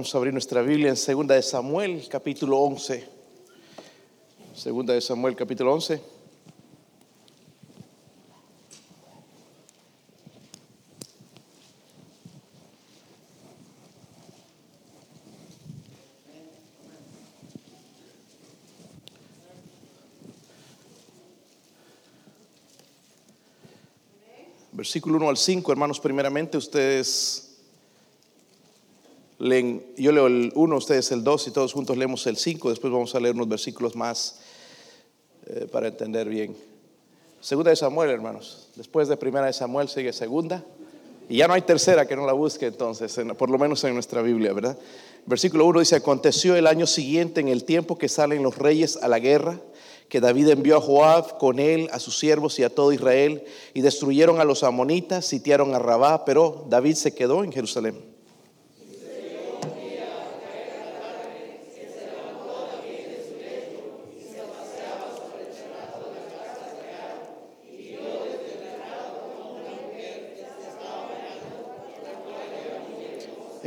Vamos a abrir nuestra Biblia en Segunda de Samuel, capítulo 11. Segunda de Samuel, capítulo 11. Versículo 1 al 5, hermanos, primeramente ustedes leen, yo leo el 1, ustedes el 2 y todos juntos leemos el 5, después vamos a leer unos versículos más eh, para entender bien. Segunda de Samuel, hermanos, después de primera de Samuel sigue segunda y ya no hay tercera que no la busque entonces, por lo menos en nuestra Biblia, ¿verdad? Versículo 1 dice, aconteció el año siguiente en el tiempo que salen los reyes a la guerra que David envió a Joab con él, a sus siervos y a todo Israel, y destruyeron a los amonitas, sitiaron a Rabá, pero David se quedó en Jerusalén.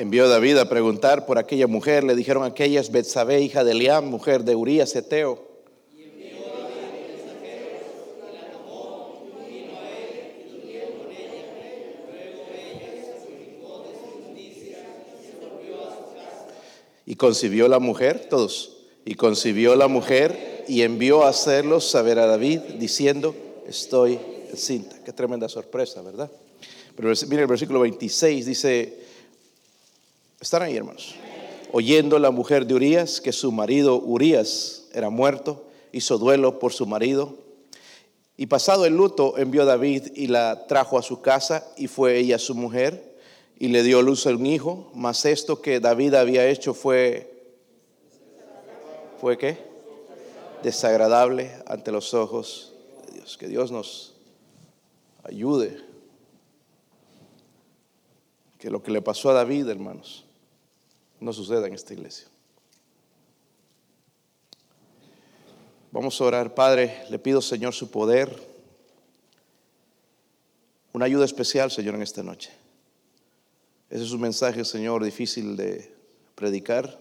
Envió David a preguntar por aquella mujer, le dijeron aquellas Betsabé, hija de Eliam, mujer de Urías Eteo. Y concibió la mujer, todos, y concibió la mujer y envió a hacerlos saber a David diciendo, estoy cinta. Qué tremenda sorpresa, ¿verdad? Pero mire el versículo 26, dice, ¿están ahí hermanos? Oyendo la mujer de Urías que su marido Urías era muerto, hizo duelo por su marido. Y pasado el luto envió David y la trajo a su casa y fue ella su mujer y le dio luz a un hijo, mas esto que David había hecho fue, ¿fue qué? Desagradable ante los ojos de Dios. Que Dios nos ayude. Que lo que le pasó a David, hermanos, no suceda en esta iglesia. Vamos a orar, Padre, le pido, Señor, su poder, una ayuda especial, Señor, en esta noche. Ese es un mensaje, Señor, difícil de predicar.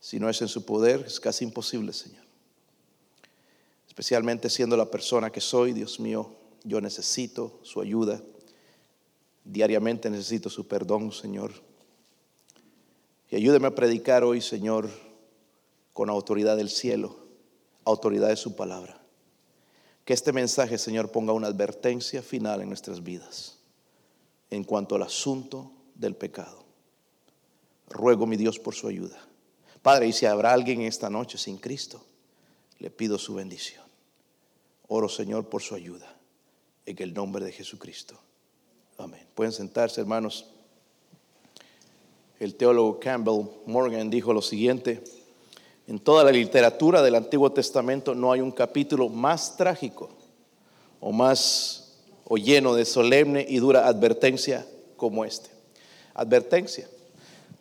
Si no es en su poder, es casi imposible, Señor. Especialmente siendo la persona que soy, Dios mío, yo necesito su ayuda. Diariamente necesito su perdón, Señor. Y ayúdeme a predicar hoy, Señor, con autoridad del cielo, autoridad de su palabra. Que este mensaje, Señor, ponga una advertencia final en nuestras vidas en cuanto al asunto del pecado. Ruego, mi Dios, por su ayuda. Padre, y si habrá alguien esta noche sin Cristo, le pido su bendición. Oro, Señor, por su ayuda. En el nombre de Jesucristo. Amén. Pueden sentarse, hermanos. El teólogo Campbell Morgan dijo lo siguiente. En toda la literatura del Antiguo Testamento no hay un capítulo más trágico o más o lleno de solemne y dura advertencia como este. Advertencia.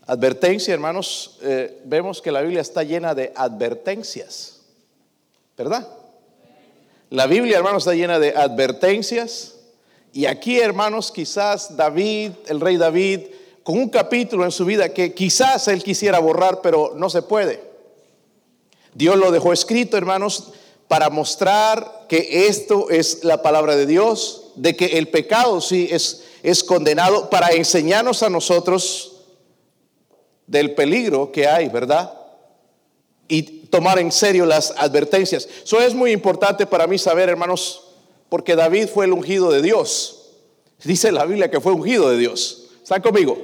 Advertencia, hermanos, eh, vemos que la Biblia está llena de advertencias, ¿verdad? La Biblia, hermanos, está llena de advertencias. Y aquí, hermanos, quizás David, el rey David, con un capítulo en su vida que quizás él quisiera borrar, pero no se puede. Dios lo dejó escrito, hermanos, para mostrar que esto es la palabra de Dios, de que el pecado sí es es condenado para enseñarnos a nosotros del peligro que hay, ¿verdad? Y tomar en serio las advertencias. Eso es muy importante para mí saber, hermanos, porque David fue el ungido de Dios. Dice la Biblia que fue ungido de Dios. ¿Están conmigo?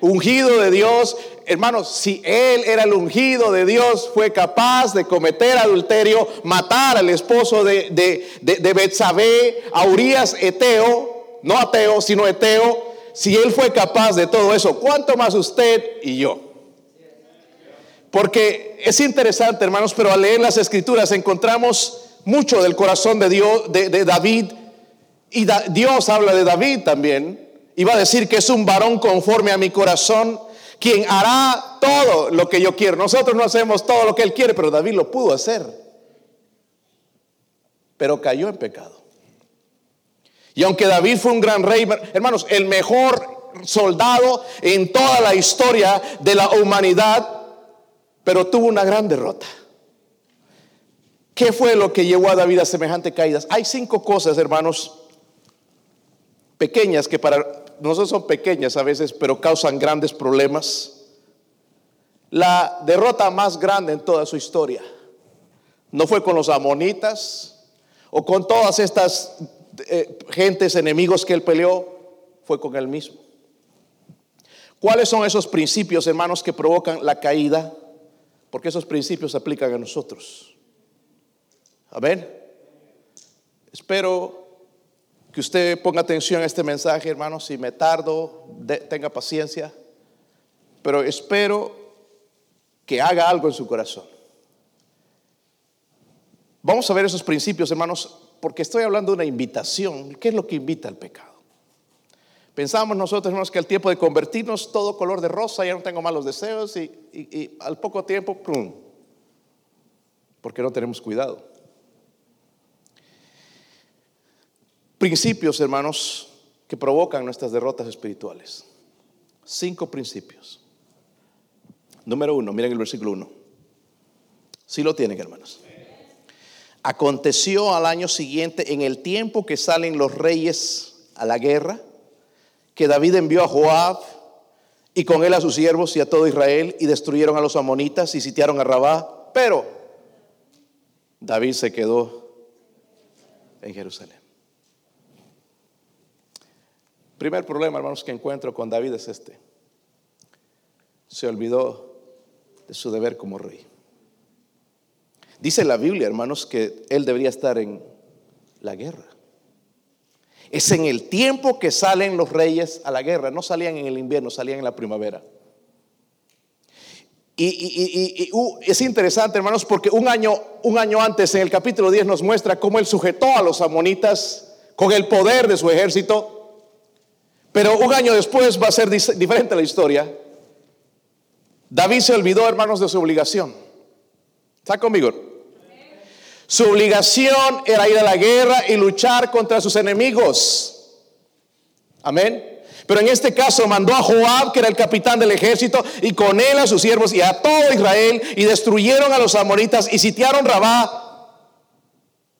Ungido de Dios. Hermanos, si él era el ungido de Dios, fue capaz de cometer adulterio, matar al esposo de, de, de, Betsabé, a Urias Eteo, no ateo, sino eteo, si él fue capaz de todo eso, ¿cuánto más usted y yo? Porque es interesante, hermanos, pero al leer las escrituras encontramos mucho del corazón de Dios, de, David, y Dios habla de David también, va a decir que es un varón conforme a mi corazón, quien hará todo lo que yo quiero. Nosotros no hacemos todo lo que él quiere, pero David lo pudo hacer. Pero cayó en pecado. Y aunque David fue un gran rey, hermanos, el mejor soldado en toda la historia de la humanidad, pero tuvo una gran derrota. ¿Qué fue lo que llevó a David a semejante caídas? Hay cinco cosas, hermanos, pequeñas que para nosotros son pequeñas a veces, pero causan grandes problemas. La derrota más grande en toda su historia no fue con los amonitas o con todas estas eh, gentes enemigos que él peleó, fue con él mismo. ¿Cuáles son esos principios, hermanos, que provocan la caída? Porque esos principios se aplican a nosotros. Amén. Espero que usted ponga atención a este mensaje, hermanos. Si me tardo, tenga paciencia. Pero espero que haga algo en su corazón. Vamos a ver esos principios, hermanos, porque estoy hablando de una invitación. ¿Qué es lo que invita al pecado? Pensamos nosotros, hermanos, que al tiempo de convertirnos todo color de rosa, ya no tengo malos deseos y, al poco tiempo, ¡pum! Porque no tenemos cuidado. Principios, hermanos, que provocan nuestras derrotas espirituales. Cinco principios. Número uno, miren el versículo uno. Si lo tienen, hermanos. Aconteció al año siguiente, en el tiempo que salen los reyes a la guerra, que David envió a Joab y con él a sus siervos y a todo Israel y destruyeron a los amonitas y sitiaron a Rabá, pero David se quedó en Jerusalén. Primer problema, hermanos, que encuentro con David es este. Se olvidó de su deber como rey. Dice la Biblia, hermanos, que él debería estar en la guerra. Es en el tiempo que salen los reyes a la guerra. No salían en el invierno, salían en la primavera. Y, es interesante, hermanos, porque un año, un año antes, en el capítulo 10, nos muestra cómo él sujetó a los amonitas con el poder de su ejército. Pero un año después va a ser diferente la historia. David se olvidó, hermanos, de su obligación. ¿Está conmigo? Su obligación era ir a la guerra y luchar contra sus enemigos. Amén. Pero en este caso mandó a Joab, que era el capitán del ejército, y con él a sus siervos y a todo Israel, y destruyeron a los amoritas y sitiaron Rabá.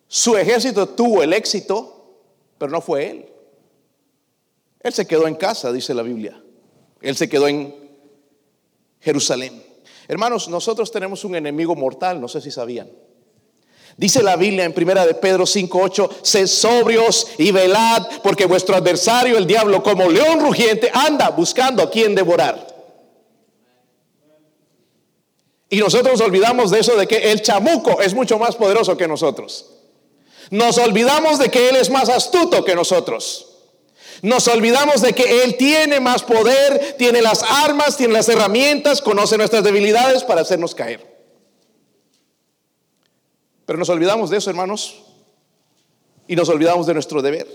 Su ejército tuvo el éxito, pero no fue él. Él se quedó en casa, dice la Biblia. Él se quedó en Jerusalén. Hermanos, nosotros tenemos un enemigo mortal, no sé si sabían. Dice la Biblia en primera de Pedro 5:8, sed sobrios y velad, porque vuestro adversario el diablo como león rugiente anda buscando a quien devorar. Y nosotros nos olvidamos de eso de que el chamuco es mucho más poderoso que nosotros. Nos olvidamos de que él es más astuto que nosotros. Nos olvidamos de que Él tiene más poder, tiene las armas, tiene las herramientas, conoce nuestras debilidades para hacernos caer. Pero nos olvidamos de eso, hermanos, y nos olvidamos de nuestro deber.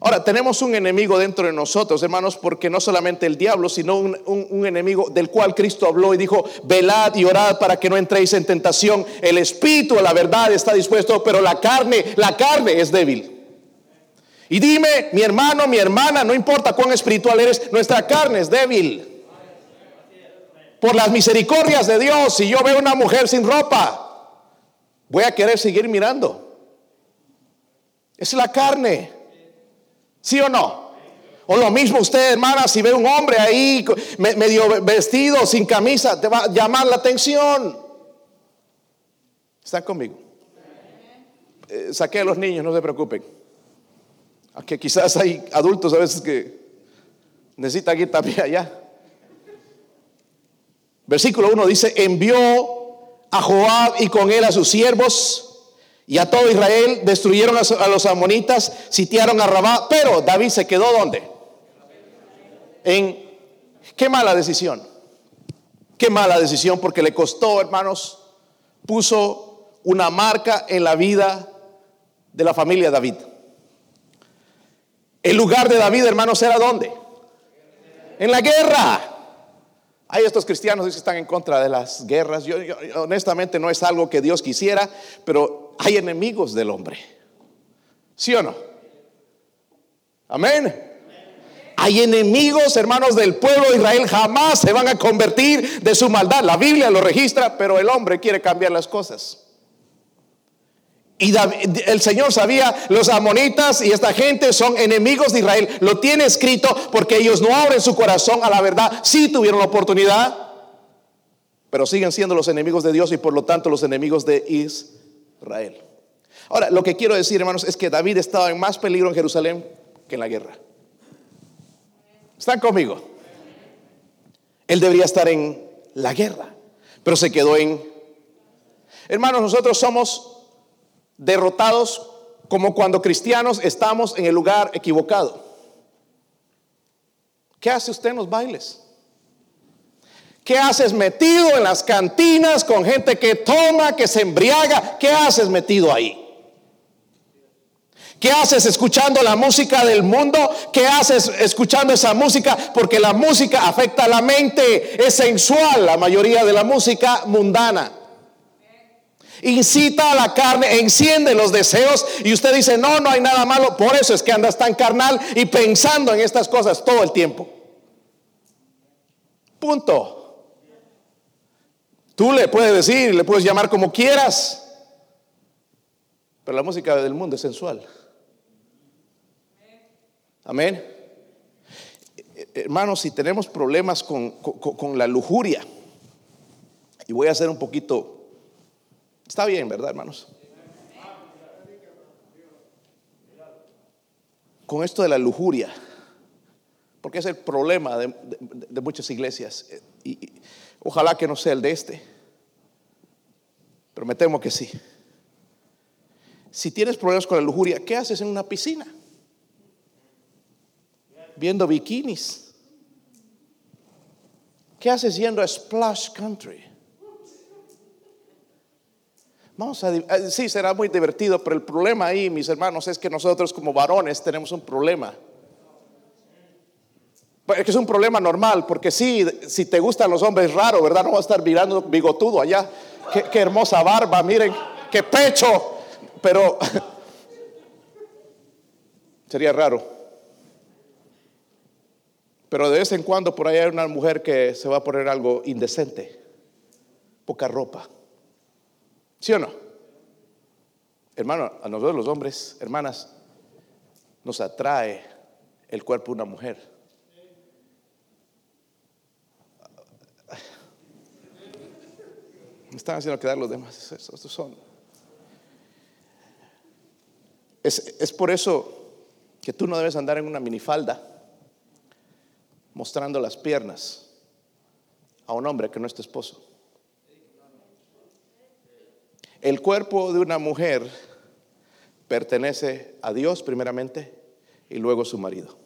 Ahora, tenemos un enemigo dentro de nosotros, hermanos, porque no solamente el diablo, sino un, enemigo del cual Cristo habló y dijo, velad y orad para que no entréis en tentación. El espíritu, la verdad, está dispuesto, pero la carne, la carne es débil. Y dime, mi hermano, mi hermana, no importa cuán espiritual eres, nuestra carne es débil. Por las misericordias de Dios, si yo veo una mujer sin ropa, voy a querer seguir mirando. Es la carne. ¿Sí o no? O lo mismo usted, hermana, si ve un hombre ahí medio vestido, sin camisa, te va a llamar la atención. ¿Están conmigo? Eh, saqué a los niños, no se preocupen. Aunque quizás hay adultos a veces que necesitan ir también allá. Versículo 1 dice, envió a Joab y con él a sus siervos y a todo Israel, destruyeron a los amonitas, sitiaron a Rabá, pero David se quedó donde? En qué mala decisión. Qué mala decisión porque le costó, hermanos, puso una marca en la vida de la familia David. El lugar de David, hermanos, era dónde? En la guerra. Hay estos cristianos que están en contra de las guerras. Yo, honestamente no es algo que Dios quisiera, pero hay enemigos del hombre. ¿Sí o no? Amén. Hay enemigos, hermanos, del pueblo de Israel, jamás se van a convertir de su maldad. La Biblia lo registra, pero el hombre quiere cambiar las cosas. Y el Señor sabía, los amonitas y esta gente son enemigos de Israel. Lo tiene escrito porque ellos no abren su corazón a la verdad. Sí tuvieron la oportunidad, pero siguen siendo los enemigos de Dios y por lo tanto los enemigos de Israel. Ahora, lo que quiero decir, hermanos, es que David estaba en más peligro en Jerusalén que en la guerra. ¿Están conmigo? Él debería estar en la guerra, pero se quedó en... Hermanos, nosotros somos derrotados como cuando cristianos estamos en el lugar equivocado. ¿Qué hace usted en los bailes? ¿Qué haces metido en las cantinas con gente que toma, que se embriaga? ¿Qué haces metido ahí? ¿Qué haces escuchando la música del mundo? ¿Qué haces escuchando esa música? Porque la música afecta a la mente, es sensual la mayoría de la música mundana incita a la carne, enciende los deseos y usted dice, no, no hay nada malo, por eso es que andas tan carnal y pensando en estas cosas todo el tiempo. Punto. Tú le puedes decir, le puedes llamar como quieras, pero la música del mundo es sensual. Amén. Hermanos, si tenemos problemas con, con la lujuria, y voy a ser un poquito Está bien, ¿verdad, hermanos? Con esto de la lujuria, porque es el problema de, muchas iglesias. Y, ojalá que no sea el de este, pero me temo que sí. Si tienes problemas con la lujuria, ¿qué haces en una piscina? Viendo bikinis. ¿Qué haces yendo a Splash Country? Vamos a, eh, sí, será muy divertido, pero el problema ahí, mis hermanos, es que nosotros como varones tenemos un problema. Es que es un problema normal, porque sí, si te gustan los hombres raro, ¿verdad? No vas a estar mirando bigotudo allá. Qué, qué hermosa barba, miren, qué pecho. Pero sería raro. Pero de vez en cuando por ahí hay una mujer que se va a poner algo indecente, poca ropa. ¿Sí o no? Hermano, a nosotros los hombres, hermanas, nos atrae el cuerpo de una mujer. Me están haciendo quedar los demás. Estos son. Es, es por eso que tú no debes andar en una minifalda mostrando las piernas a un hombre que no es tu esposo. El cuerpo de una mujer pertenece a Dios primeramente y luego a su marido.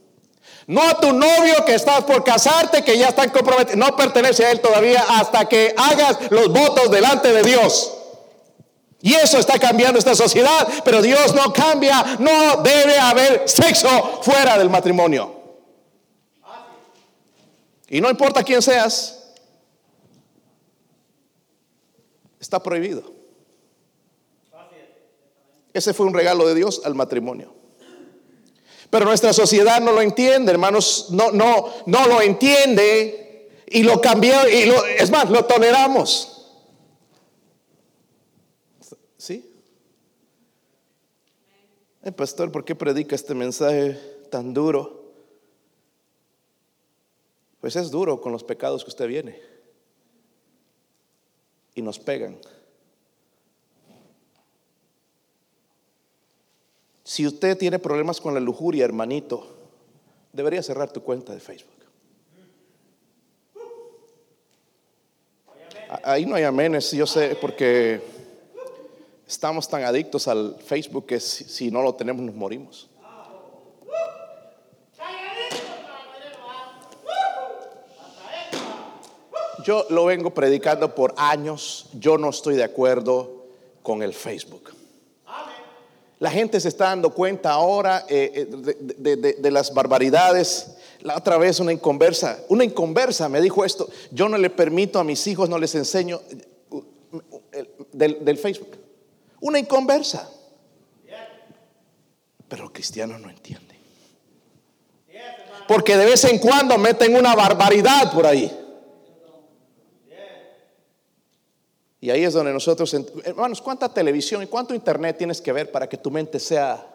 No a tu novio que estás por casarte, que ya está comprometido. No pertenece a él todavía hasta que hagas los votos delante de Dios. Y eso está cambiando esta sociedad, pero Dios no cambia. No debe haber sexo fuera del matrimonio. Y no importa quién seas, está prohibido. Ese fue un regalo de Dios al matrimonio. Pero nuestra sociedad no lo entiende, hermanos, no, no, no lo entiende y lo cambió y lo, es más, lo toleramos. ¿Sí? El pastor, ¿por qué predica este mensaje tan duro? Pues es duro con los pecados que usted viene y nos pegan. Si usted tiene problemas con la lujuria, hermanito, debería cerrar tu cuenta de Facebook. Ahí no hay amenes, yo sé, porque estamos tan adictos al Facebook que si, no lo tenemos nos morimos. Yo lo vengo predicando por años, yo no estoy de acuerdo con el Facebook. La gente se está dando cuenta ahora eh, eh, de, las barbaridades. La otra vez una inconversa, una inconversa me dijo esto, yo no le permito a mis hijos, no les enseño eh, del, Facebook. Una inconversa. Pero los cristianos no entienden. porque de vez en cuando meten una barbaridad por ahí. Y ahí es donde nosotros, hermanos, ¿cuánta televisión y cuánto internet tienes que ver para que tu mente sea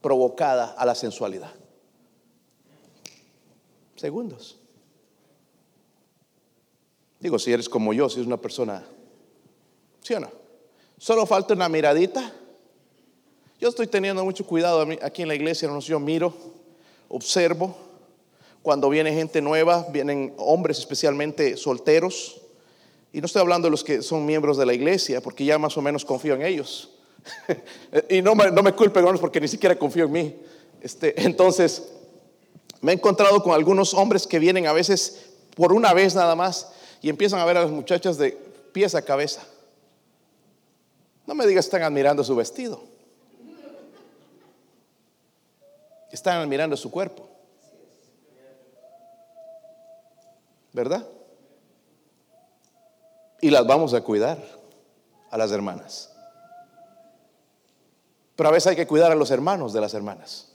provocada a la sensualidad? Segundos. Digo, si eres como yo, si eres una persona, ¿sí o no? Solo falta una miradita. Yo estoy teniendo mucho cuidado aquí en la iglesia, yo miro, observo. Cuando viene gente nueva, vienen hombres especialmente solteros y no estoy hablando de los que son miembros de la iglesia, porque ya más o menos confío en ellos. y no me, no me culpen, porque ni siquiera confío en mí. Este, entonces, me he encontrado con algunos hombres que vienen a veces por una vez nada más y empiezan a ver a las muchachas de pies a cabeza. No me digas que están admirando su vestido. Están admirando su cuerpo. ¿Verdad? Y las vamos a cuidar a las hermanas. Pero a veces hay que cuidar a los hermanos de las hermanas.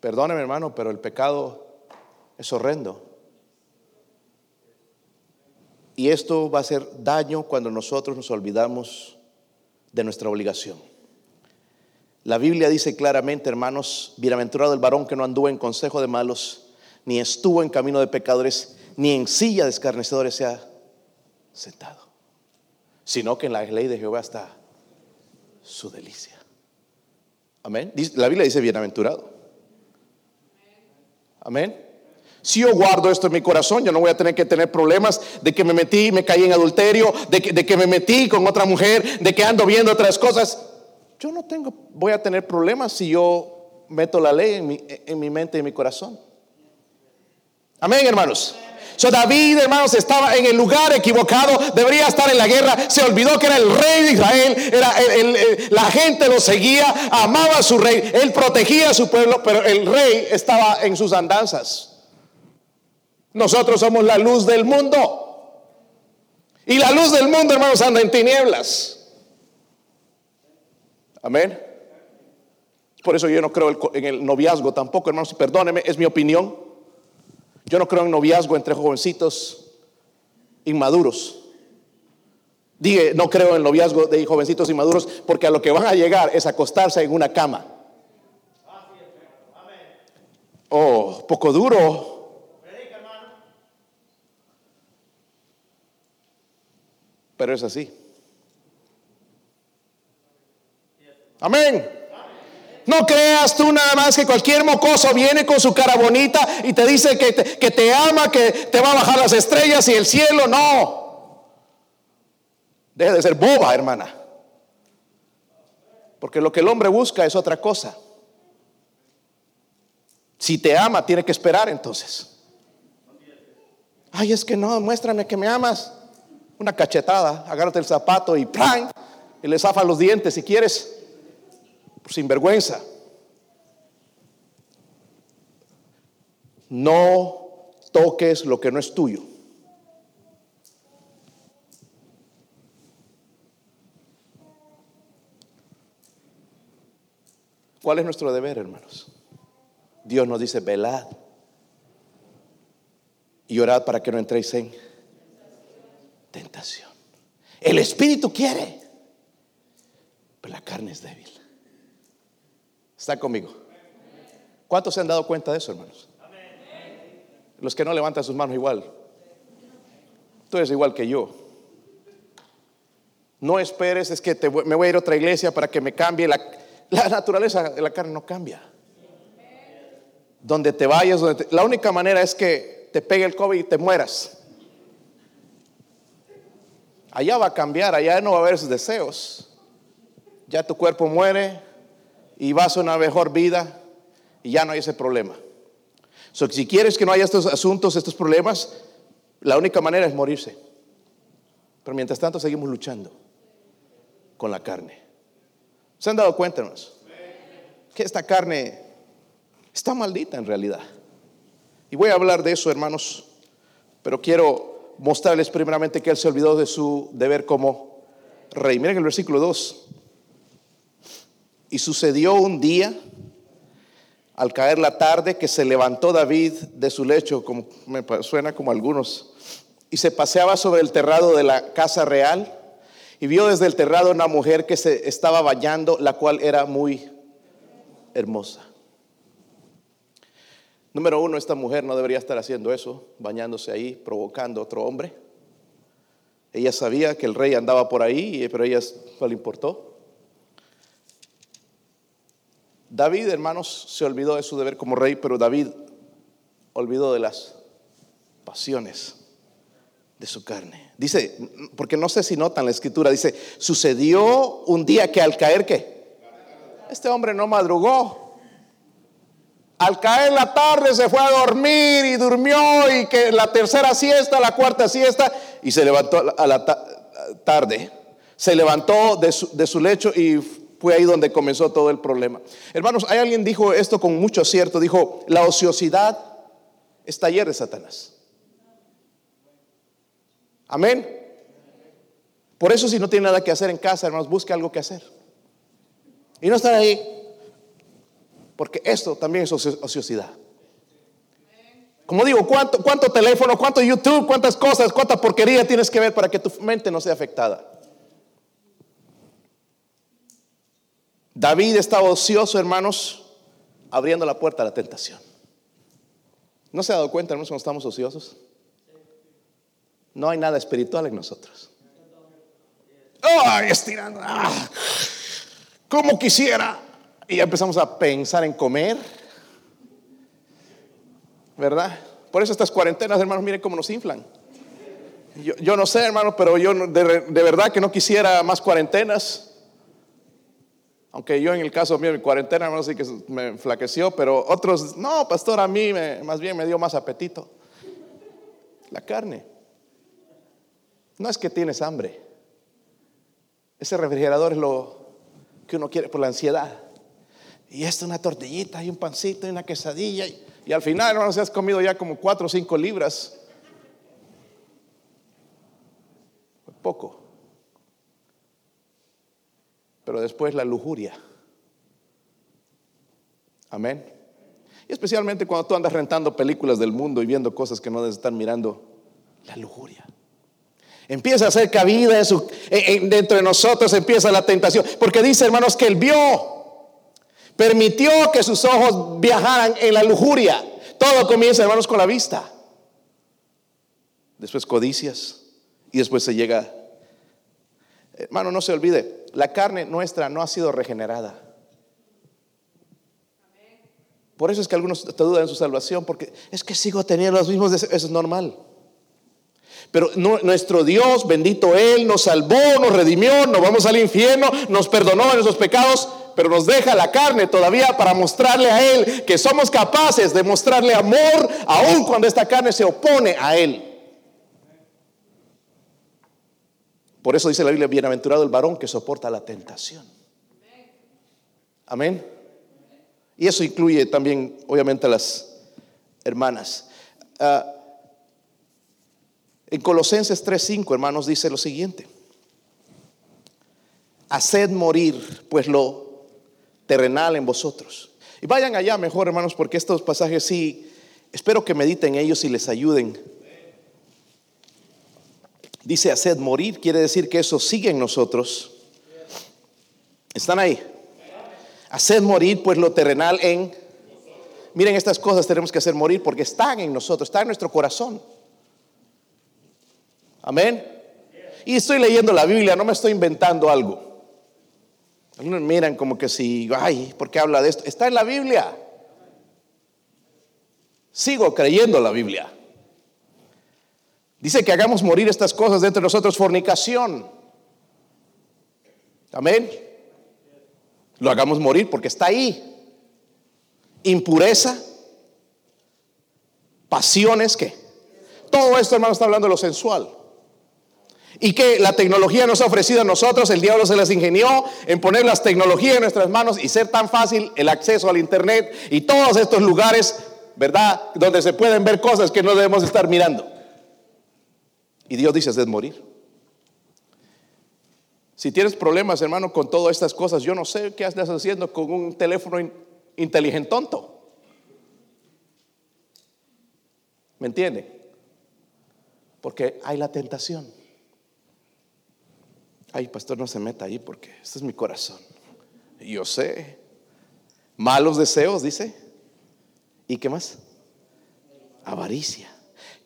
Perdóneme hermano, pero el pecado es horrendo. Y esto va a hacer daño cuando nosotros nos olvidamos de nuestra obligación. La Biblia dice claramente, hermanos, bienaventurado el varón que no anduvo en consejo de malos, ni estuvo en camino de pecadores, ni en silla de escarnecedores se ha sentado, sino que en la ley de Jehová está su delicia. Amén. La Biblia dice bienaventurado. Amén. Si yo guardo esto en mi corazón, yo no voy a tener que tener problemas de que me metí, me caí en adulterio, de que, de que me metí con otra mujer, de que ando viendo otras cosas. Yo no tengo, voy a tener problemas si yo meto la ley en mi, en mi mente y en mi corazón. Amén, hermanos. So David, hermanos, estaba en el lugar equivocado, debería estar en la guerra, se olvidó que era el rey de Israel, era la gente lo seguía, amaba a su rey, él protegía a su pueblo, pero el rey estaba en sus andanzas. Nosotros somos la luz del mundo. Y la luz del mundo, hermanos, anda en tinieblas. Amén. Por eso yo no creo en el noviazgo tampoco, hermanos, perdóneme, es mi opinión. Yo no creo en noviazgo entre jovencitos inmaduros. Dije, no creo en noviazgo de jovencitos inmaduros porque a lo que van a llegar es acostarse en una cama. Oh, poco duro. Pero es así. Amén. No creas tú nada más que cualquier mocoso viene con su cara bonita y te dice que te, que te ama, que te va a bajar las estrellas y el cielo. No. Deja de ser boba, hermana. Porque lo que el hombre busca es otra cosa. Si te ama, tiene que esperar entonces. Ay, es que no, muéstrame que me amas. Una cachetada, agárrate el zapato y ¡pran! Y le zafa los dientes si quieres sin vergüenza. No toques lo que no es tuyo. ¿Cuál es nuestro deber, hermanos? Dios nos dice, velad y orad para que no entréis en tentación. El espíritu quiere, pero la carne es débil. Está conmigo. ¿Cuántos se han dado cuenta de eso, hermanos? Los que no levantan sus manos igual. Tú eres igual que yo. No esperes, es que me voy a ir a otra iglesia para que me cambie. La, naturaleza de la carne no cambia. Donde te vayas, la única manera es que te pegue el COVID y te mueras. Allá va a cambiar, allá no va a haber esos deseos. Ya tu cuerpo muere, y vas a una mejor vida y ya no hay ese problema. si quieres que no haya estos asuntos, estos problemas, la única manera es morirse. Pero mientras tanto seguimos luchando con la carne. ¿Se han dado cuenta, hermanos? Que esta carne está maldita en realidad. Y voy a hablar de eso, hermanos, pero quiero mostrarles primeramente que él se olvidó de su deber como rey. Miren el versículo 2. Y sucedió un día, al caer la tarde, que se levantó David de su lecho, como me suena como algunos, y se paseaba sobre el terrado de la casa real, y vio desde el terrado una mujer que se estaba bañando, la cual era muy hermosa. Número uno, esta mujer no debería estar haciendo eso, bañándose ahí, provocando a otro hombre. Ella sabía que el rey andaba por ahí, pero a ella no le importó. David, hermanos, se olvidó de su deber como rey, pero David olvidó de las pasiones de su carne. Dice, porque no sé si notan la escritura, dice, sucedió un día que al caer que este hombre no madrugó. Al caer la tarde se fue a dormir y durmió y que la tercera siesta, la cuarta siesta y se levantó a la tarde. Se levantó de su, de su lecho y fue ahí donde comenzó todo el problema. Hermanos, hay alguien dijo esto con mucho acierto, dijo, la ociosidad es taller de Satanás. Amén. Por eso si no tiene nada que hacer en casa, hermanos, busque algo que hacer. Y no estar ahí, porque esto también es ociosidad. Como digo, ¿cuánto, cuánto teléfono, cuánto YouTube, cuántas cosas, cuánta porquería tienes que ver para que tu mente no sea afectada? David estaba ocioso, hermanos, abriendo la puerta a la tentación. ¿No se ha dado cuenta, hermanos, cuando estamos ociosos? No hay nada espiritual en nosotros. ¡Ay, estirando! ¡Ah! ¿Cómo quisiera? Y ya empezamos a pensar en comer. ¿Verdad? Por eso estas cuarentenas, hermanos, miren cómo nos inflan. Yo, no sé, hermanos, pero yo de verdad que no quisiera más cuarentenas. Aunque yo en el caso mío, mi cuarentena, hermano, sí que me enflaqueció, pero otros, no, pastor, a mí más bien me dio más apetito. La carne. No es que tienes hambre. Ese refrigerador es lo que uno quiere por la ansiedad. Y esto una tortillita y un pancito y una quesadilla. Y, al final, hermano, se has comido ya como cuatro o cinco libras. Poco pero después la lujuria. Amén. Y especialmente cuando tú andas rentando películas del mundo y viendo cosas que no debes estar mirando, la lujuria. Empieza a hacer cabida dentro de nosotros, empieza la tentación. Porque dice, hermanos, que él vio, permitió que sus ojos viajaran en la lujuria. Todo comienza, hermanos, con la vista. Después codicias y después se llega Hermano, no se olvide, la carne nuestra no ha sido regenerada. Por eso es que algunos te dudan en su salvación, porque es que sigo teniendo los mismos deseos, eso es normal. Pero nuestro Dios, bendito Él, nos salvó, nos redimió, nos vamos al infierno, nos perdonó en esos pecados, pero nos deja la carne todavía para mostrarle a Él que somos capaces de mostrarle amor, aun cuando esta carne se opone a Él. Por eso dice la Biblia, bienaventurado el varón que soporta la tentación. Amén. Y eso incluye también, obviamente, a las hermanas. Ah, en Colosenses 3:5, hermanos, dice lo siguiente. Haced morir, pues, lo terrenal en vosotros. Y vayan allá mejor, hermanos, porque estos pasajes sí, espero que mediten ellos y les ayuden dice haced morir, quiere decir que eso sigue en nosotros. ¿Están ahí? Haced morir pues lo terrenal en... Miren, estas cosas tenemos que hacer morir porque están en nosotros, están en nuestro corazón. Amén. Y estoy leyendo la Biblia, no me estoy inventando algo. Algunos miran como que si, ay, ¿por qué habla de esto? Está en la Biblia. Sigo creyendo la Biblia. Dice que hagamos morir estas cosas dentro de nosotros, fornicación. Amén. Lo hagamos morir porque está ahí. Impureza, pasiones, ¿qué? Todo esto, hermano, está hablando de lo sensual. Y que la tecnología nos ha ofrecido a nosotros, el diablo se las ingenió en poner las tecnologías en nuestras manos y ser tan fácil el acceso al Internet y todos estos lugares, ¿verdad? Donde se pueden ver cosas que no debemos estar mirando. Y Dios dice, es morir. Si tienes problemas, hermano, con todas estas cosas, yo no sé qué estás haciendo con un teléfono inteligente tonto. ¿Me entiende? Porque hay la tentación. Ay, pastor, no se meta ahí porque este es mi corazón. Yo sé. Malos deseos, dice. ¿Y qué más? Avaricia.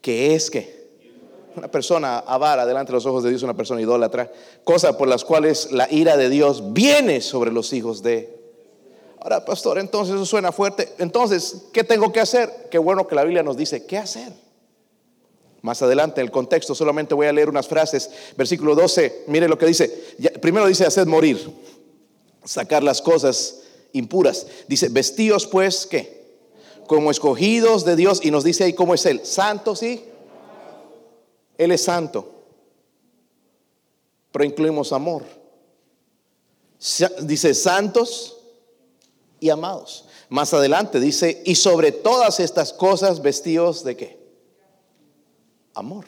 ¿Qué es que? Una persona avara delante de los ojos de Dios, una persona idólatra, cosas por las cuales la ira de Dios viene sobre los hijos de. Ahora, pastor, entonces eso suena fuerte. Entonces, ¿qué tengo que hacer? Qué bueno que la Biblia nos dice qué hacer. Más adelante, el contexto, solamente voy a leer unas frases. Versículo 12, mire lo que dice. Primero dice, hacer morir, sacar las cosas impuras. Dice, vestíos pues, ¿qué? Como escogidos de Dios. Y nos dice ahí cómo es Él. Santo, sí él es santo. Pero incluimos amor. Dice santos y amados. Más adelante dice, y sobre todas estas cosas vestidos de qué? Amor.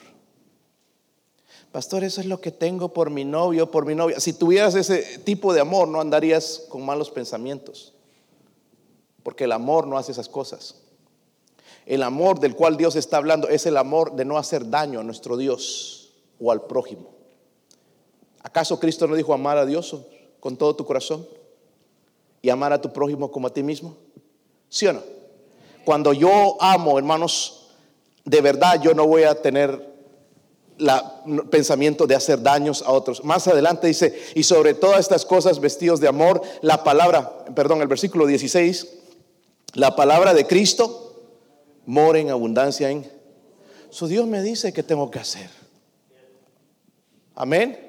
Pastor, eso es lo que tengo por mi novio, por mi novia. Si tuvieras ese tipo de amor, no andarías con malos pensamientos. Porque el amor no hace esas cosas. El amor del cual Dios está hablando es el amor de no hacer daño a nuestro Dios o al prójimo. ¿Acaso Cristo no dijo amar a Dios con todo tu corazón y amar a tu prójimo como a ti mismo? ¿Sí o no? Cuando yo amo, hermanos, de verdad yo no voy a tener el pensamiento de hacer daños a otros. Más adelante dice, y sobre todas estas cosas vestidos de amor, la palabra, perdón, el versículo 16, la palabra de Cristo mora en abundancia en... Su Dios me dice que tengo que hacer. Amén.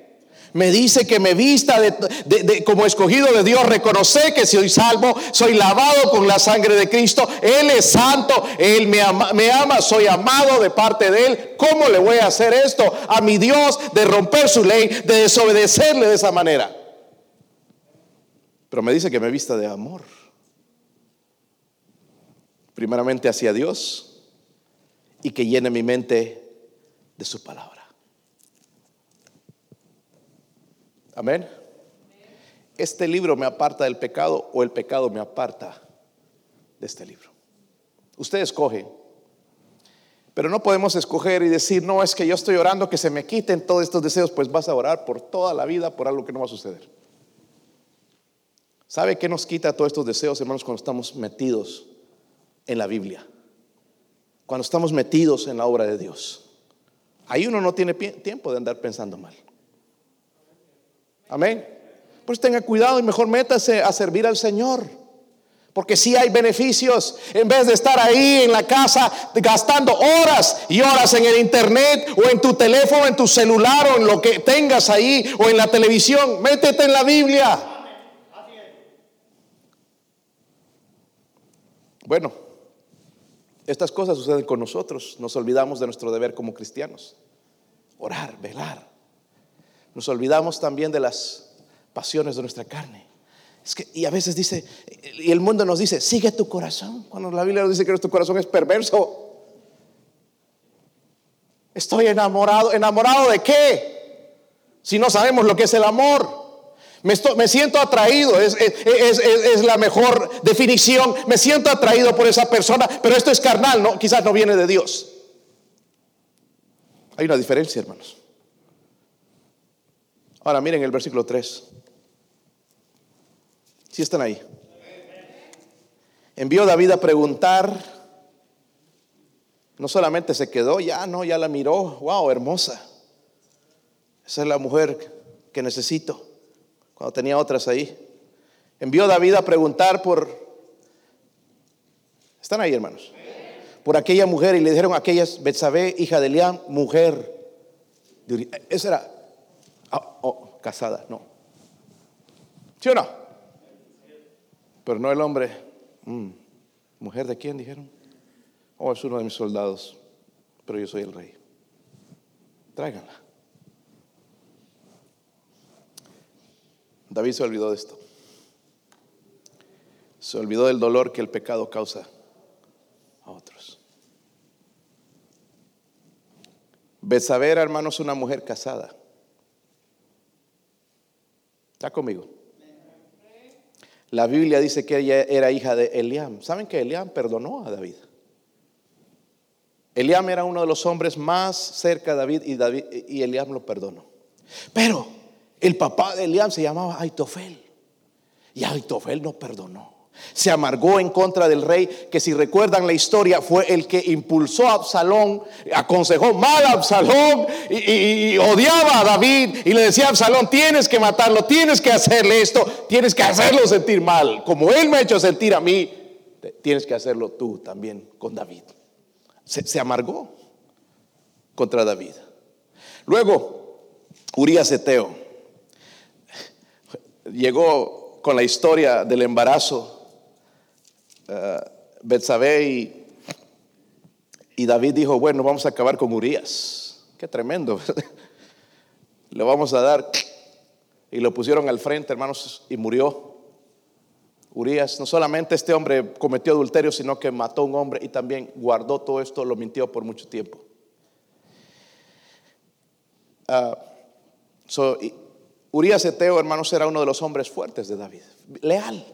Me dice que me vista de, como escogido de Dios, reconocer que soy salvo, soy lavado con la sangre de Cristo, Él es santo, Él me ama, me ama, soy amado de parte de Él. ¿Cómo le voy a hacer esto a mi Dios de romper su ley, de desobedecerle de esa manera? Pero me dice que me vista de amor primeramente hacia Dios y que llene mi mente de su palabra. Amén. Este libro me aparta del pecado o el pecado me aparta de este libro. Usted escoge. Pero no podemos escoger y decir, no, es que yo estoy orando que se me quiten todos estos deseos, pues vas a orar por toda la vida por algo que no va a suceder. ¿Sabe qué nos quita todos estos deseos, hermanos, cuando estamos metidos en la Biblia, cuando estamos metidos en la obra de Dios. Ahí uno no tiene tiempo de andar pensando mal. Amén. Pues tenga cuidado y mejor métase a servir al Señor. Porque si hay beneficios, en vez de estar ahí en la casa gastando horas y horas en el internet o en tu teléfono, en tu celular o en lo que tengas ahí o en la televisión, métete en la Biblia. Bueno, estas cosas suceden con nosotros. Nos olvidamos de nuestro deber como cristianos. Orar, velar. Nos olvidamos también de las pasiones de nuestra carne. Y a veces dice, y el mundo nos dice, sigue tu corazón. Cuando la Biblia nos dice que nuestro corazón es perverso. Estoy enamorado. ¿Enamorado de qué? Si no sabemos lo que es el amor. Me, siento atraído, es, la mejor definición. Me siento atraído por esa persona, pero esto es carnal, ¿no? quizás no viene de Dios. Hay una diferencia, hermanos. Ahora miren el versículo 3. Si están ahí. Envió David a preguntar. No solamente se quedó, ya no, ya la miró. Wow, hermosa. Esa es la mujer que necesito cuando tenía otras ahí. Envió David a preguntar por... ¿Están ahí, hermanos? Por aquella mujer y le dijeron a aquellas, Betsabé, hija de Eliam, mujer. Esa era ah, oh, casada, no. ¿Sí o no? Pero no el hombre. Mm, ¿Mujer de quién dijeron? Oh, es uno de mis soldados, pero yo soy el rey. Tráiganla. David se olvidó de esto. Se olvidó del dolor que el pecado causa a otros. Besabera, hermanos, una mujer casada. ¿Está conmigo? La Biblia dice que ella era hija de Eliam. ¿Saben que Eliam perdonó a David? Eliam era uno de los hombres más cerca de David y, David, y Eliam lo perdonó. Pero el papá de Eliam se llamaba Aitofel. Y Aitofel no perdonó. Se amargó en contra del rey, que si recuerdan la historia, fue el que impulsó a Absalón, aconsejó mal a Absalón y, odiaba a David y le decía a Absalón, tienes que matarlo, tienes que hacerle esto, tienes que hacerlo sentir mal. Como él me ha hecho sentir a mí, tienes que hacerlo tú también con David. Se, se amargó contra David. Luego, Urias Eteo llegó con la historia del embarazo uh, y, David dijo, bueno, vamos a acabar con Urias. Qué tremendo. Le vamos a dar. Y lo pusieron al frente, hermanos, y murió. Urias, no solamente este hombre cometió adulterio, sino que mató a un hombre y también guardó todo esto, lo mintió por mucho tiempo. Uh, Urias Eteo, hermanos, era uno de los hombres fuertes de David, leal.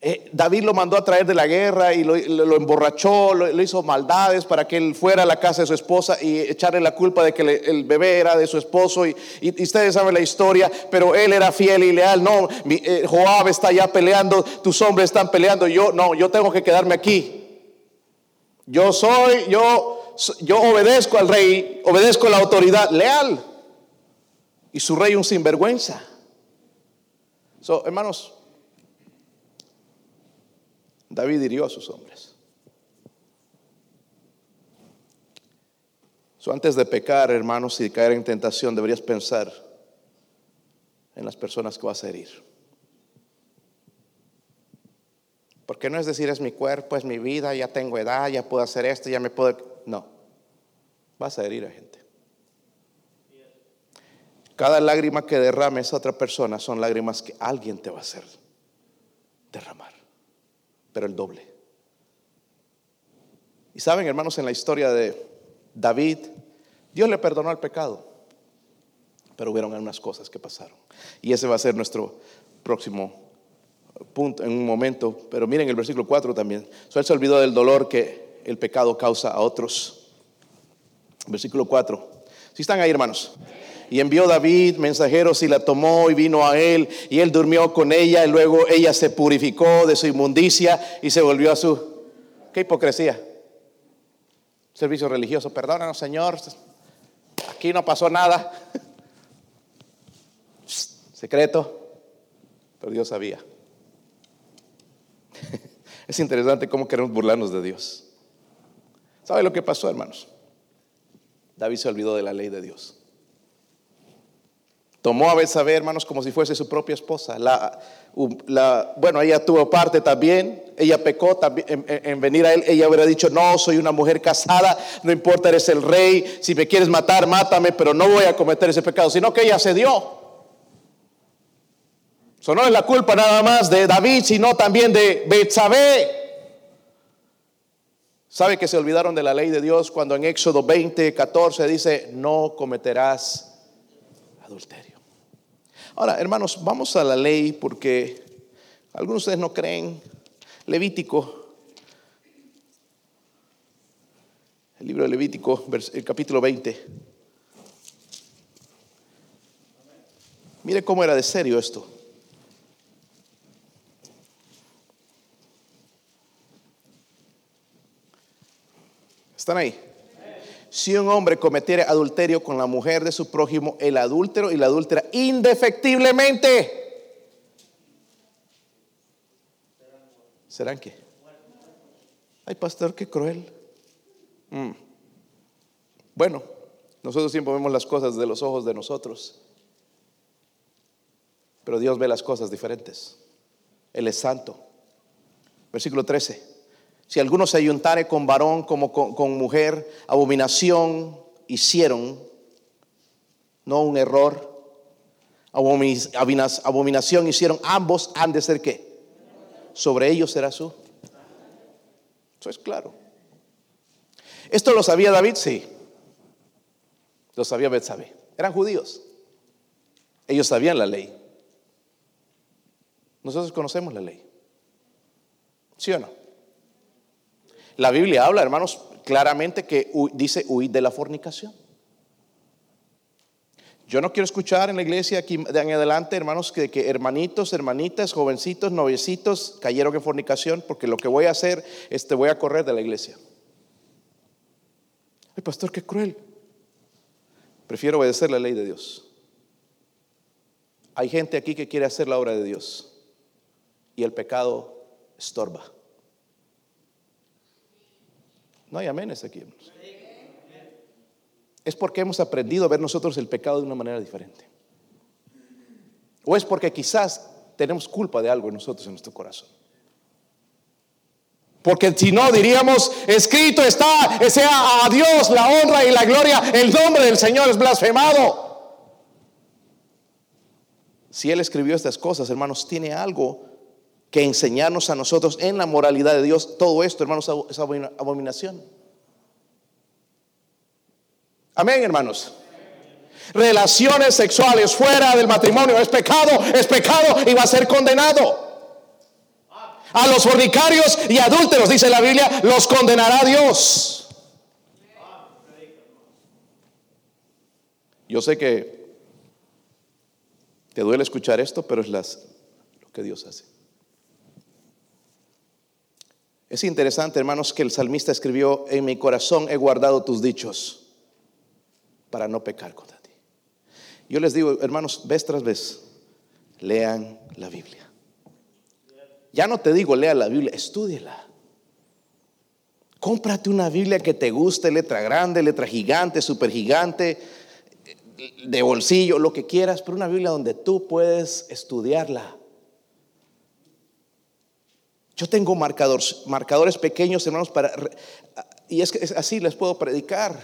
Eh, David lo mandó a traer de la guerra y lo, emborrachó, lo, hizo maldades para que él fuera a la casa de su esposa y echarle la culpa de que el bebé era de su esposo. Y, ustedes saben la historia, pero él era fiel y leal. No, eh, Joab está ya peleando, tus hombres están peleando. Yo no, yo tengo que quedarme aquí. Yo soy, yo, yo obedezco al rey, obedezco a la autoridad, leal. Y su rey un sinvergüenza. So, hermanos, David hirió a sus hombres. antes de pecar, hermanos, y caer en tentación, deberías pensar en las personas que vas a herir. Porque no es decir, es mi cuerpo, es mi vida, ya tengo edad, ya puedo hacer esto, ya me puedo... No, vas a herir a gente. Cada lágrima que derrames a otra persona son lágrimas que alguien te va a hacer derramar pero el doble. Y saben, hermanos, en la historia de David, Dios le perdonó el pecado, pero hubieron algunas cosas que pasaron. Y ese va a ser nuestro próximo punto en un momento. Pero miren el versículo 4 también. So, él se olvidó del dolor que el pecado causa a otros. Versículo 4. Si están ahí, hermanos. Y envió David mensajeros y la tomó y vino a él y él durmió con ella y luego ella se purificó de su inmundicia y se volvió a su... ¡Qué hipocresía! Servicio religioso, perdónanos Señor, aquí no pasó nada. Secreto, pero Dios sabía. Es interesante cómo queremos burlarnos de Dios. ¿Sabe lo que pasó, hermanos? David se olvidó de la ley de Dios. Tomó a Betsabé, hermanos, como si fuese su propia esposa. Bueno, ella tuvo parte también. Ella pecó también en, venir a él. Ella hubiera dicho, no, soy una mujer casada, no importa, eres el rey. Si me quieres matar, mátame, pero no voy a cometer ese pecado. Sino que ella se dio. Eso no es la culpa nada más de David, sino también de Betsabé. ¿Sabe que se olvidaron de la ley de Dios cuando en Éxodo 20, 14 dice, no cometerás adulterio? Ahora, hermanos, vamos a la ley porque algunos de ustedes no creen. Levítico, el libro de Levítico, el capítulo 20. Mire cómo era de serio esto. ¿Están ahí? Si un hombre cometiera adulterio con la mujer de su prójimo, el adúltero y la adúltera indefectiblemente. ¿Serán qué? Ay, pastor, qué cruel. Mm. Bueno, nosotros siempre vemos las cosas de los ojos de nosotros, pero Dios ve las cosas diferentes. Él es santo. Versículo 13. Si alguno se ayuntare con varón como con, mujer, abominación hicieron, no un error, abominación hicieron, ambos han de ser qué? Sobre ellos será su. Eso es claro. ¿Esto lo sabía David? Sí. Lo sabía Betsabé. Eran judíos. Ellos sabían la ley. Nosotros conocemos la ley. ¿Sí o no? La Biblia habla, hermanos, claramente que dice huir de la fornicación. Yo no quiero escuchar en la iglesia aquí de en adelante, hermanos, que, que, hermanitos, hermanitas, jovencitos, noviecitos cayeron en fornicación, porque lo que voy a hacer es te voy a correr de la iglesia. Ay, pastor, qué cruel. Prefiero obedecer la ley de Dios. Hay gente aquí que quiere hacer la obra de Dios y el pecado estorba. No hay aménes aquí. Es porque hemos aprendido a ver nosotros el pecado de una manera diferente. O es porque quizás tenemos culpa de algo en nosotros en nuestro corazón. Porque si no diríamos, escrito está, sea a Dios la honra y la gloria, el nombre del Señor es blasfemado. Si Él escribió estas cosas, hermanos, tiene algo que enseñarnos a nosotros en la moralidad de Dios. Todo esto, hermanos, es abominación. Amén, hermanos. Relaciones sexuales fuera del matrimonio es pecado, es pecado y va a ser condenado. A los fornicarios y adúlteros, dice la Biblia, los condenará Dios. Yo sé que te duele escuchar esto, pero es lo que Dios hace. Es interesante, hermanos, que el salmista escribió, en mi corazón he guardado tus dichos para no pecar contra ti. Yo les digo, hermanos, vez tras vez, lean la Biblia. Ya no te digo lea la Biblia, estúdiela. Cómprate una Biblia que te guste, letra grande, letra gigante, super gigante, de bolsillo, lo que quieras, pero una Biblia donde tú puedes estudiarla. Yo tengo marcadores, marcadores pequeños, hermanos, para y es que así les puedo predicar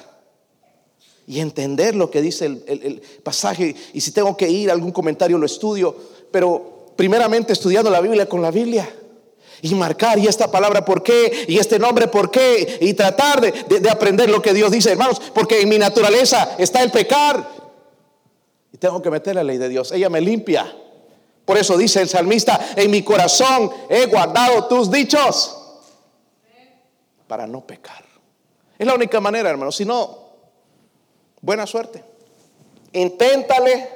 y entender lo que dice el, pasaje. Y si tengo que ir a algún comentario, lo estudio. Pero primeramente estudiando la Biblia con la Biblia. Y marcar, y esta palabra por qué, y este nombre por qué, y tratar de, aprender lo que Dios dice, hermanos, porque en mi naturaleza está el pecar. Y tengo que meter la ley de Dios, ella me limpia. Por eso dice el salmista, en mi corazón he guardado tus dichos para no pecar. Es la única manera, hermanos, si no, buena suerte. Inténtale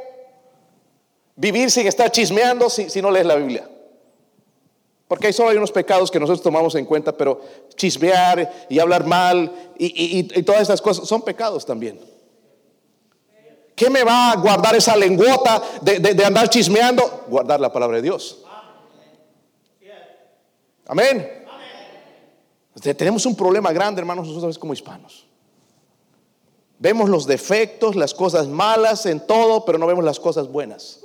Vivir sin estar chismeando si, no lees la Biblia. Porque ahí solo hay unos pecados que nosotros tomamos en cuenta, pero chismear y hablar mal y, todas esas cosas son pecados también. ¿Qué me va a guardar esa lengüota de, andar chismeando? Guardar la palabra de Dios. Amén. Tenemos un problema grande, hermanos, nosotros como hispanos. Vemos los defectos, las cosas malas en todo, pero no vemos las cosas buenas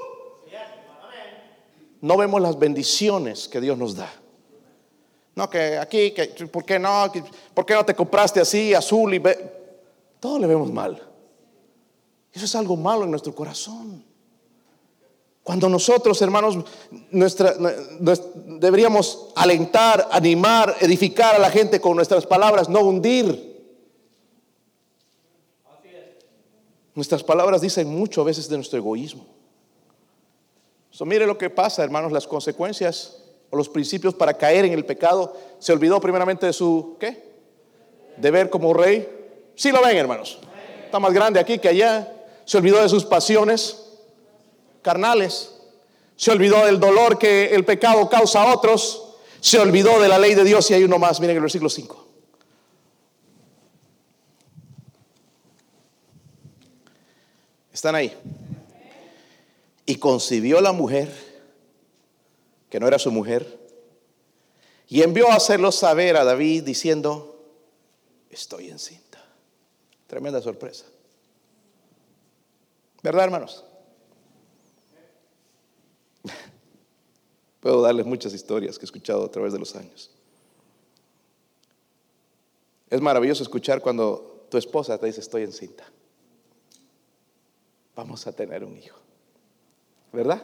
no vemos las bendiciones que Dios nos da. No, que aquí, que, ¿por qué no? ¿Por qué no te compraste así, azul y Todo le vemos mal. Eso es algo malo en nuestro corazón. Cuando nosotros, hermanos, nuestra, deberíamos alentar, animar, edificar a la gente con nuestras palabras, no hundir. Nuestras palabras dicen mucho a veces de nuestro egoísmo mire lo que pasa, hermanos, las consecuencias o los principios para caer en el pecado. Se olvidó primeramente de su, ¿qué? Deber como rey. Sí lo ven, hermanos. Está más grande aquí que allá. Se olvidó de sus pasiones carnales. Se olvidó del dolor que el pecado causa a otros. Se olvidó de la ley de Dios y hay uno más. Miren el versículo 5. Están ahí. Y concibió la mujer, que no era su mujer, y envió a hacerlo saber a David diciendo, estoy encinta. Tremenda sorpresa. ¿Verdad, hermanos? Puedo darles muchas historias que he escuchado a través de los años. Es maravilloso escuchar cuando tu esposa te dice, estoy encinta. Vamos a tener un hijo. ¿Verdad?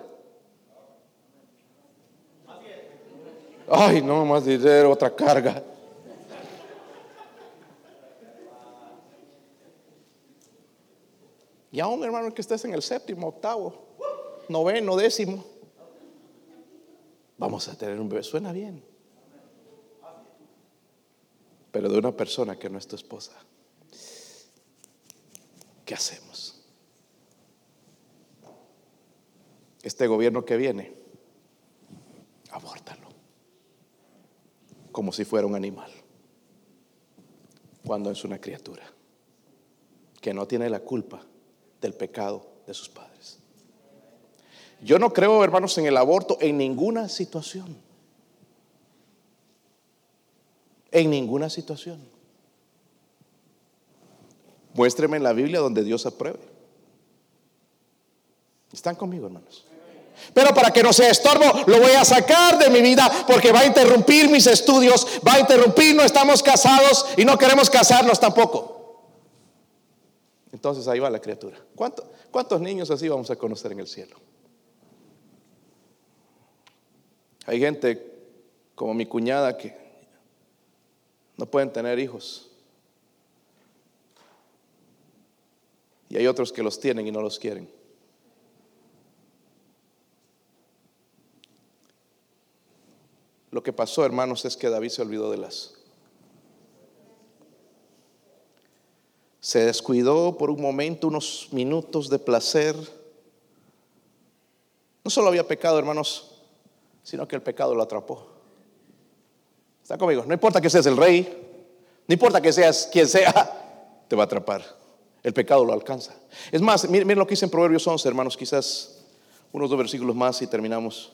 Ay, no, más dinero, otra carga. Y aún, hermano, que estés en el séptimo, octavo, noveno, décimo, vamos a tener un bebé. Suena bien. Pero de una persona que no es tu esposa. ¿Qué hacemos? Este gobierno que viene, abórtalo. Como si fuera un animal. Cuando es una criatura que no tiene la culpa del pecado de sus padres. Yo no creo, hermanos, en el aborto en ninguna situación. En ninguna situación. Muéstreme en la Biblia donde Dios apruebe. ¿Están conmigo, hermanos? Pero para que no sea estorbo, lo voy a sacar de mi vida porque va a interrumpir mis estudios, va a interrumpir, no estamos casados y no queremos casarnos tampoco. Entonces ahí va la criatura. ¿Cuántos niños así vamos a conocer en el cielo? Hay gente como mi cuñada que no pueden tener hijos. Y hay otros que los tienen y no los quieren. Lo que pasó, hermanos, es que David se olvidó de las se descuidó por un momento, unos minutos de placer. No solo había pecado, hermanos, sino que el pecado lo atrapó. ¿Está conmigo? No importa que seas el rey, no importa que seas quien sea, te va a atrapar. El pecado lo alcanza. Es más, miren, lo que dice en Proverbios 11, hermanos, quizás unos dos versículos más y terminamos.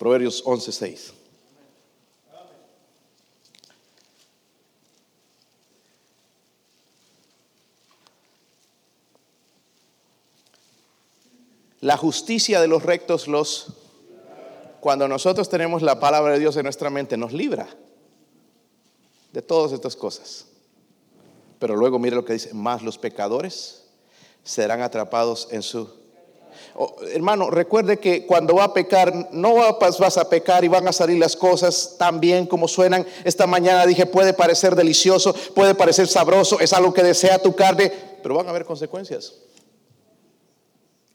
Proverbios 11, 6. La justicia de los rectos los... Cuando nosotros tenemos la palabra de Dios en nuestra mente, nos libra de todas estas cosas. Pero luego mire lo que dice, más los pecadores serán atrapados en su... Hermano, recuerde que cuando va a pecar, no vas a pecar y van a salir las cosas tan bien como suenan. Esta mañana dije, puede parecer delicioso, puede parecer sabroso, es algo que desea tu carne, pero van a haber consecuencias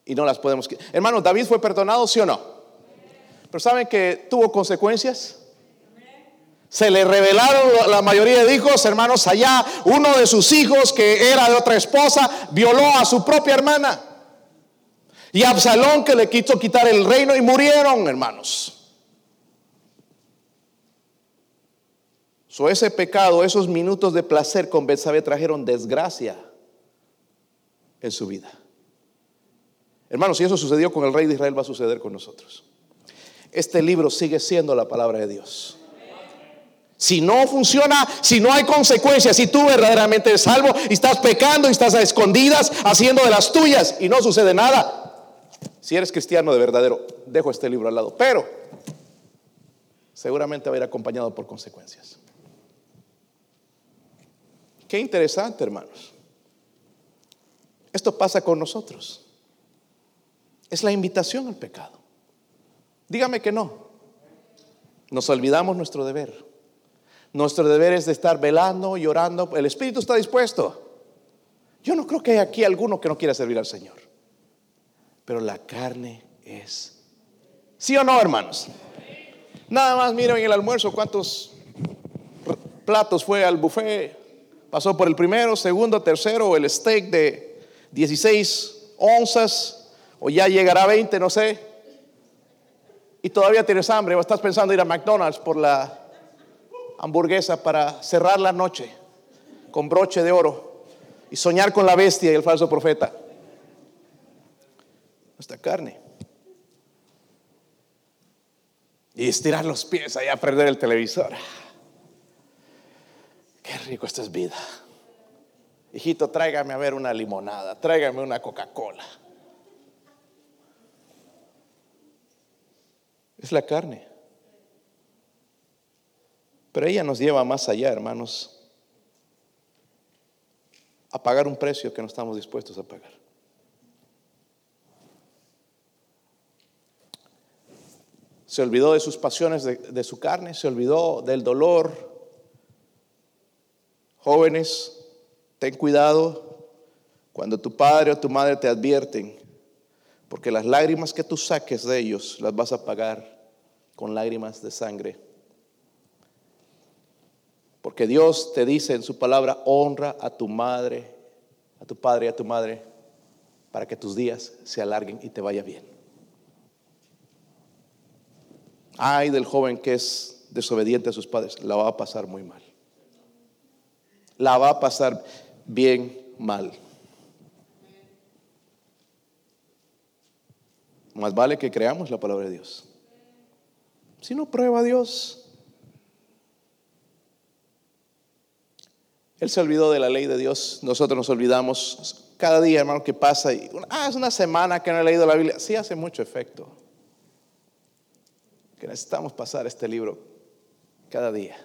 y no las podemos. Hermano, David fue perdonado, sí o no. Pero ¿saben que tuvo consecuencias? Se le revelaron la mayoría de hijos, hermanos, allá. Uno de sus hijos, que era de otra esposa, violó a su propia hermana. Y Absalón que le quiso quitar el reino y murieron, hermanos. So, ese pecado, esos minutos de placer con Betsabé trajeron desgracia en su vida. Hermanos, si eso sucedió con el rey de Israel, va a suceder con nosotros. Este libro sigue siendo la palabra de Dios. Si no funciona, si no hay consecuencias, si tú verdaderamente eres salvo y estás pecando y estás a escondidas haciendo de las tuyas y no sucede nada, si eres cristiano de verdadero, dejo este libro al lado. Pero seguramente va a ir acompañado por consecuencias. Qué interesante, hermanos. Esto pasa con nosotros. Es la invitación al pecado. Dígame que no. Nos olvidamos nuestro deber. Nuestro deber es de estar velando y orando. El Espíritu está dispuesto. Yo no creo que haya aquí alguno que no quiera servir al Señor. Pero la carne es. ¿Sí o no, hermanos? Nada más miren en el almuerzo cuántos platos fue al buffet. Pasó por el primero, segundo, tercero, el steak de 16 onzas o ya llegará a 20, no sé, y todavía tienes hambre o estás pensando ir a McDonald's por la hamburguesa para cerrar la noche con broche de oro y soñar con la bestia y el falso profeta. Nuestra carne. Y estirar los pies allá a perder el televisor. Qué rico, esta es vida. Hijito, tráigame a ver una limonada, tráigame una Coca-Cola. Es la carne. Pero ella nos lleva más allá, hermanos, a pagar un precio que no estamos dispuestos a pagar. Se olvidó de sus pasiones, de, de su carne, se olvidó del dolor. Jóvenes, ten cuidado cuando tu padre o tu madre te advierten Porque las lágrimas que tú saques de ellos las vas a pagar con lágrimas de sangre. Porque Dios te dice en su palabra, honra a tu madre, a tu padre y a tu madre, para que tus días se alarguen y te vaya bien. Ay del joven que es desobediente a sus padres, la va a pasar muy mal. La va a pasar bien mal. Más vale que creamos la palabra de Dios. Si no prueba a Dios, Él se olvidó de la ley de Dios, nosotros nos olvidamos cada día, hermano, que pasa. Y, ah, es una semana que no he leído la Biblia. Sí hace mucho efecto. Que necesitamos pasar este libro cada día.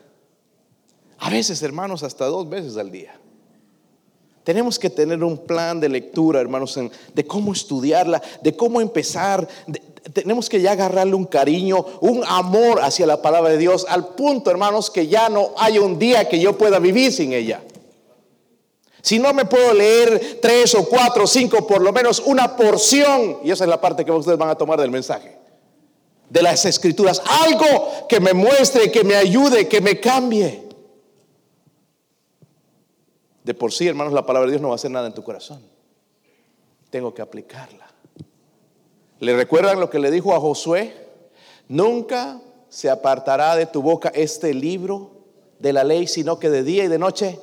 A veces, hermanos, hasta dos veces al día. Tenemos que tener un plan de lectura, hermanos, de cómo estudiarla, de cómo empezar. tenemos que ya agarrarle un cariño, un amor hacia la palabra de Dios, al punto, hermanos, que ya no hay un día que yo pueda vivir sin ella. Si no me puedo leer tres o cuatro o cinco, por lo menos una porción, y esa es la parte que ustedes van a tomar del mensaje, de las escrituras, algo que me muestre, que me ayude, que me cambie. De por sí, hermanos, la palabra de Dios no va a hacer nada en tu corazón. Tengo que aplicarla. ¿Le recuerdan lo que le dijo a Josué? Nunca se apartará de tu boca este libro de la ley, sino que de día y de noche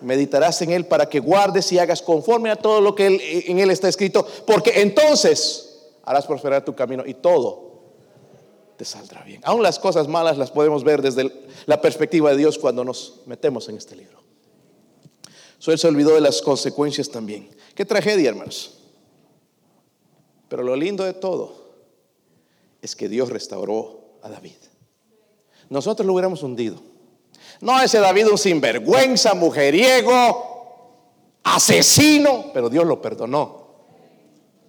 meditarás en él para que guardes y hagas conforme a todo lo que en él está escrito, porque entonces harás prosperar tu camino y todo te saldrá bien. Aún las cosas malas las podemos ver desde la perspectiva de Dios cuando nos metemos en este libro. So, él se olvidó de las consecuencias también. Qué tragedia, hermanos. Pero lo lindo de todo es que Dios restauró a David. Nosotros lo hubiéramos hundido. No ese David un sinvergüenza, mujeriego, asesino, pero Dios lo perdonó.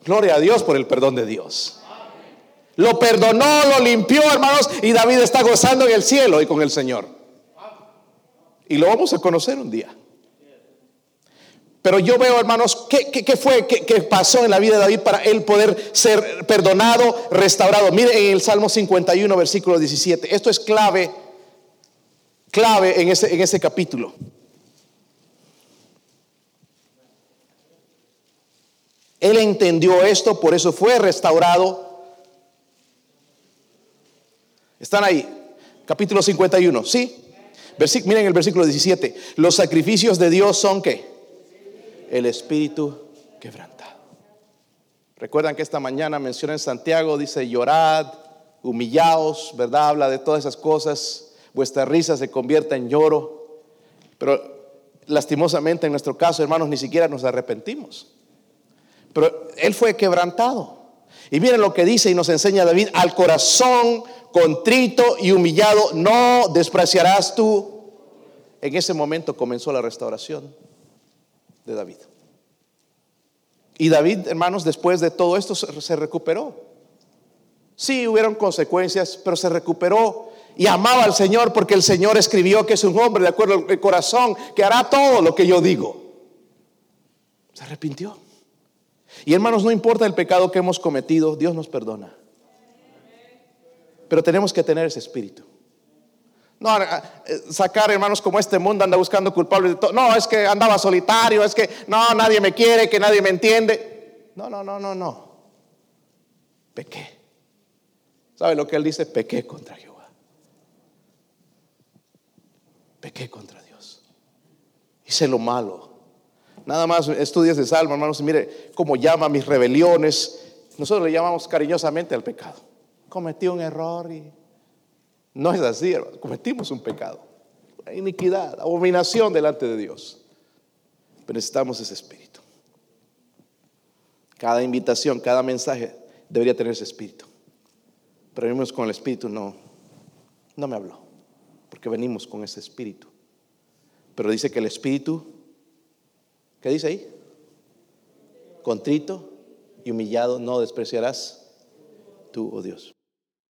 Gloria a Dios por el perdón de Dios. Lo perdonó, lo limpió, hermanos, y David está gozando en el cielo y con el Señor. Y lo vamos a conocer un día. Pero yo veo, hermanos, ¿qué, fue, qué, pasó en la vida de David para él poder ser perdonado, restaurado? Mire en el Salmo 51, versículo 17. Esto es clave, clave en ese, en ese capítulo. Él entendió esto, por eso fue restaurado. Están ahí, capítulo 51, ¿sí? miren el versículo 17. Los sacrificios de Dios son qué? El espíritu quebrantado. Recuerdan que esta mañana menciona en Santiago, dice, llorad, humillaos, ¿verdad? Habla de todas esas cosas. Vuestra risa se convierta en lloro. Pero lastimosamente en nuestro caso, hermanos, ni siquiera nos arrepentimos. Pero Él fue quebrantado. Y miren lo que dice y nos enseña David, al corazón contrito y humillado no despreciarás tú. En ese momento comenzó la restauración de David. Y David, hermanos, después de todo esto se recuperó. Sí, hubieron consecuencias, pero se recuperó y amaba al Señor porque el Señor escribió que es un hombre de acuerdo al corazón que hará todo lo que yo digo. Se arrepintió. Y hermanos, no importa el pecado que hemos cometido, Dios nos perdona. Pero tenemos que tener ese espíritu. No, eh, sacar hermanos como este mundo anda buscando culpables de todo. No, es que andaba solitario, es que no, nadie me quiere, que nadie me entiende. No, no, no, no, no. Pequé. ¿Sabe lo que él dice? Pequé contra Jehová. Pequé contra Dios. Hice lo malo. Nada más estudias de Salmo, hermanos, y mire cómo llama mis rebeliones. Nosotros le llamamos cariñosamente al pecado. Cometí un error y no es así, hermano. Cometimos un pecado, iniquidad, abominación delante de Dios. Pero necesitamos ese espíritu. Cada invitación, cada mensaje debería tener ese espíritu. Pero venimos con el espíritu, no, no me habló, porque venimos con ese espíritu. Pero dice que el espíritu, ¿qué dice ahí? Contrito y humillado no despreciarás tú, oh Dios.